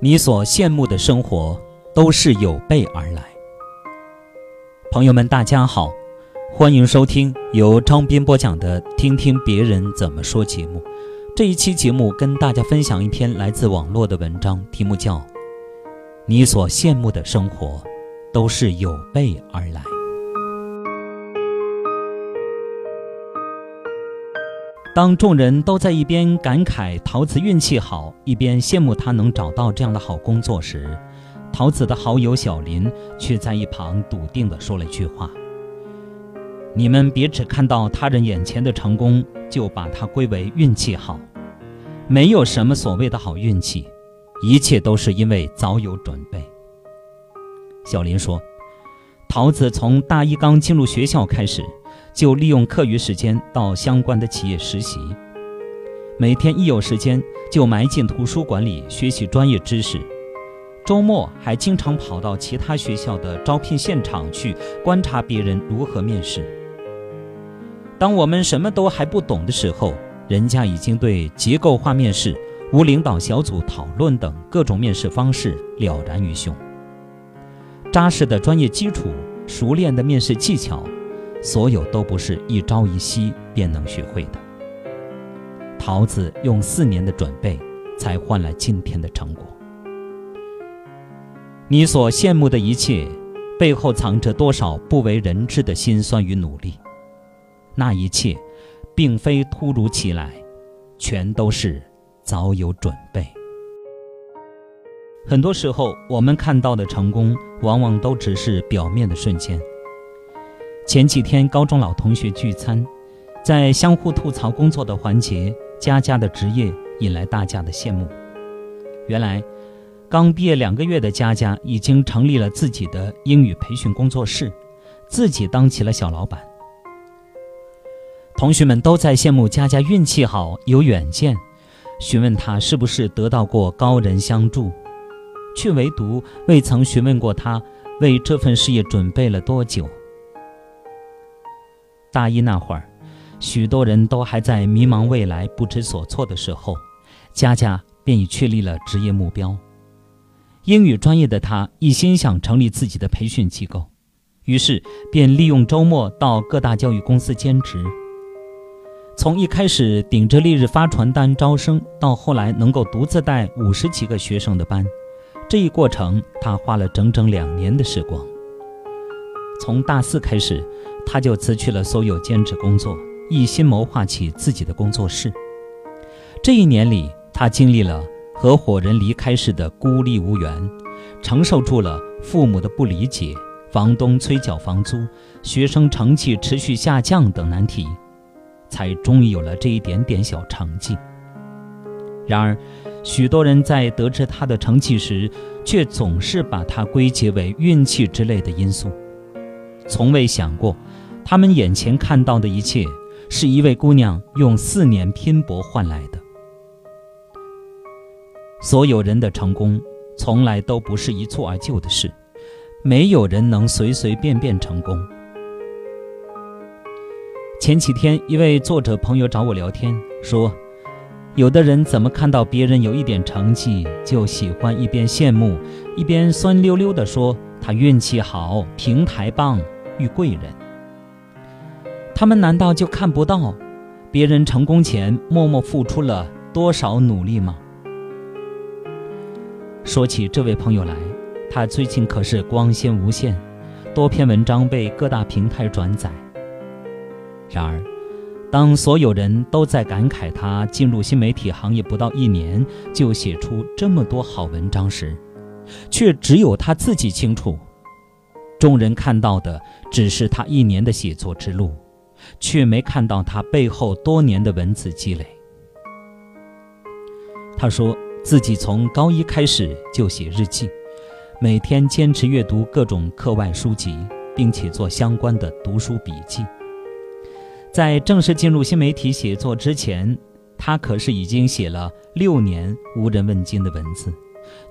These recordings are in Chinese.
你所羡慕的生活，都是有备而来。朋友们，大家好，欢迎收听由张斌播讲的《听听别人怎么说》节目。这一期节目跟大家分享一篇来自网络的文章，题目叫《你所羡慕的生活，都是有备而来》。当众人都在一边感慨桃子运气好，一边羡慕他能找到这样的好工作时，桃子的好友小林却在一旁笃定地说了一句话：“你们别只看到他人眼前的成功，就把它归为运气好。没有什么所谓的好运气，一切都是因为早有准备。”小林说：“桃子从大一刚进入学校开始。”就利用课余时间到相关的企业实习，每天一有时间就埋进图书馆里学习专业知识，周末还经常跑到其他学校的招聘现场去观察别人如何面试。当我们什么都还不懂的时候，人家已经对结构化面试、无领导小组讨论等各种面试方式了然于胸。扎实的专业基础，熟练的面试技巧。所有都不是一朝一夕便能学会的。桃子用四年的准备，才换来今天的成果。你所羡慕的一切，背后藏着多少不为人知的辛酸与努力？那一切，并非突如其来，全都是早有准备。很多时候，我们看到的成功，往往都只是表面的瞬间。前几天高中老同学聚餐，在相互吐槽工作的环节，佳佳的职业引来大家的羡慕。原来，刚毕业两个月的佳佳已经成立了自己的英语培训工作室，自己当起了小老板。同学们都在羡慕佳佳运气好、有远见，询问她是不是得到过高人相助，却唯独未曾询问过他为这份事业准备了多久。大一那会儿，许多人都还在迷茫未来、不知所措的时候，佳佳便已确立了职业目标。英语专业的她一心想成立自己的培训机构，于是便利用周末到各大教育公司兼职。从一开始顶着烈日发传单招生，到后来能够独自带五十几个学生的班，这一过程他花了整整两年的时光。从大四开始。他就辞去了所有兼职工作，一心谋划起自己的工作室。这一年里，他经历了合伙人离开时的孤立无援，承受住了父母的不理解、房东催缴房租、学生成绩持续下降等难题，才终于有了这一点点小成绩。然而，许多人在得知他的成绩时，却总是把它归结为运气之类的因素，从未想过。他们眼前看到的一切，是一位姑娘用四年拼搏换来的。所有人的成功，从来都不是一蹴而就的事，没有人能随随便便成功。前几天，一位作者朋友找我聊天，说，有的人怎么看到别人有一点成绩，就喜欢一边羡慕，一边酸溜溜地说他运气好，平台棒，遇贵人。他们难道就看不到别人成功前默默付出了多少努力吗？说起这位朋友来，他最近可是光鲜无限，多篇文章被各大平台转载。然而，当所有人都在感慨他进入新媒体行业不到一年就写出这么多好文章时，却只有他自己清楚，众人看到的只是他一年的写作之路。却没看到他背后多年的文字积累。他说自己从高一开始就写日记，每天坚持阅读各种课外书籍，并且做相关的读书笔记。在正式进入新媒体写作之前，他可是已经写了六年无人问津的文字，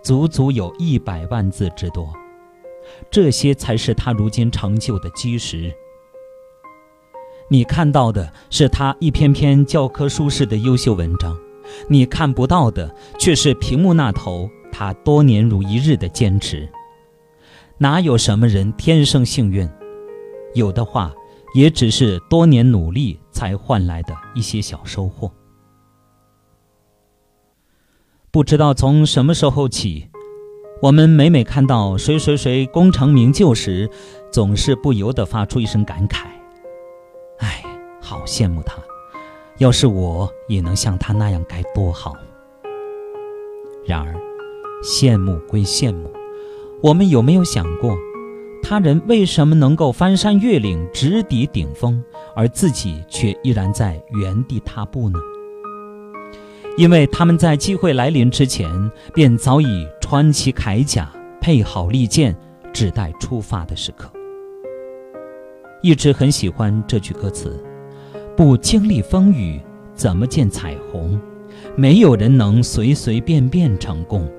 足足有一百万字之多。这些才是他如今成就的基石。你看到的是他一篇篇教科书式的优秀文章，你看不到的却是屏幕那头他多年如一日的坚持。哪有什么人天生幸运？有的话，也只是多年努力才换来的一些小收获。不知道从什么时候起，我们每每看到谁谁谁功成名就时，总是不由得发出一声感慨：“哎，好羡慕他！要是我也能像他那样，该多好！”然而，羡慕归羡慕，我们有没有想过，他人为什么能够翻山越岭、直抵顶峰，而自己却依然在原地踏步呢？因为他们在机会来临之前，便早已穿起铠甲，配好利剑，只待出发的时刻。一直很喜欢这句歌词：“不经历风雨，怎么见彩虹？没有人能随随便便成功。”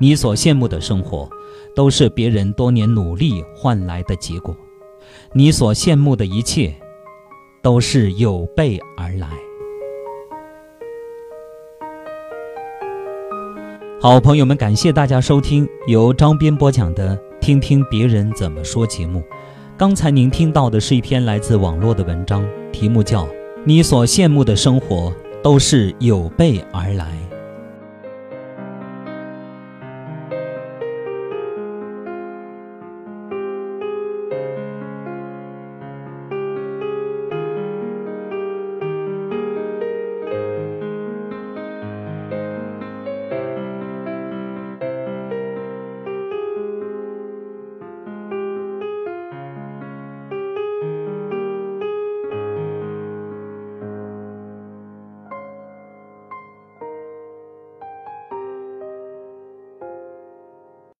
你所羡慕的生活，都是别人多年努力换来的结果；你所羡慕的一切，都是有备而来。好朋友们，感谢大家收听由张斌播讲的《听听别人怎么说》节目。刚才您听到的是一篇来自网络的文章，题目叫《你所羡慕的生活都是有备而来》。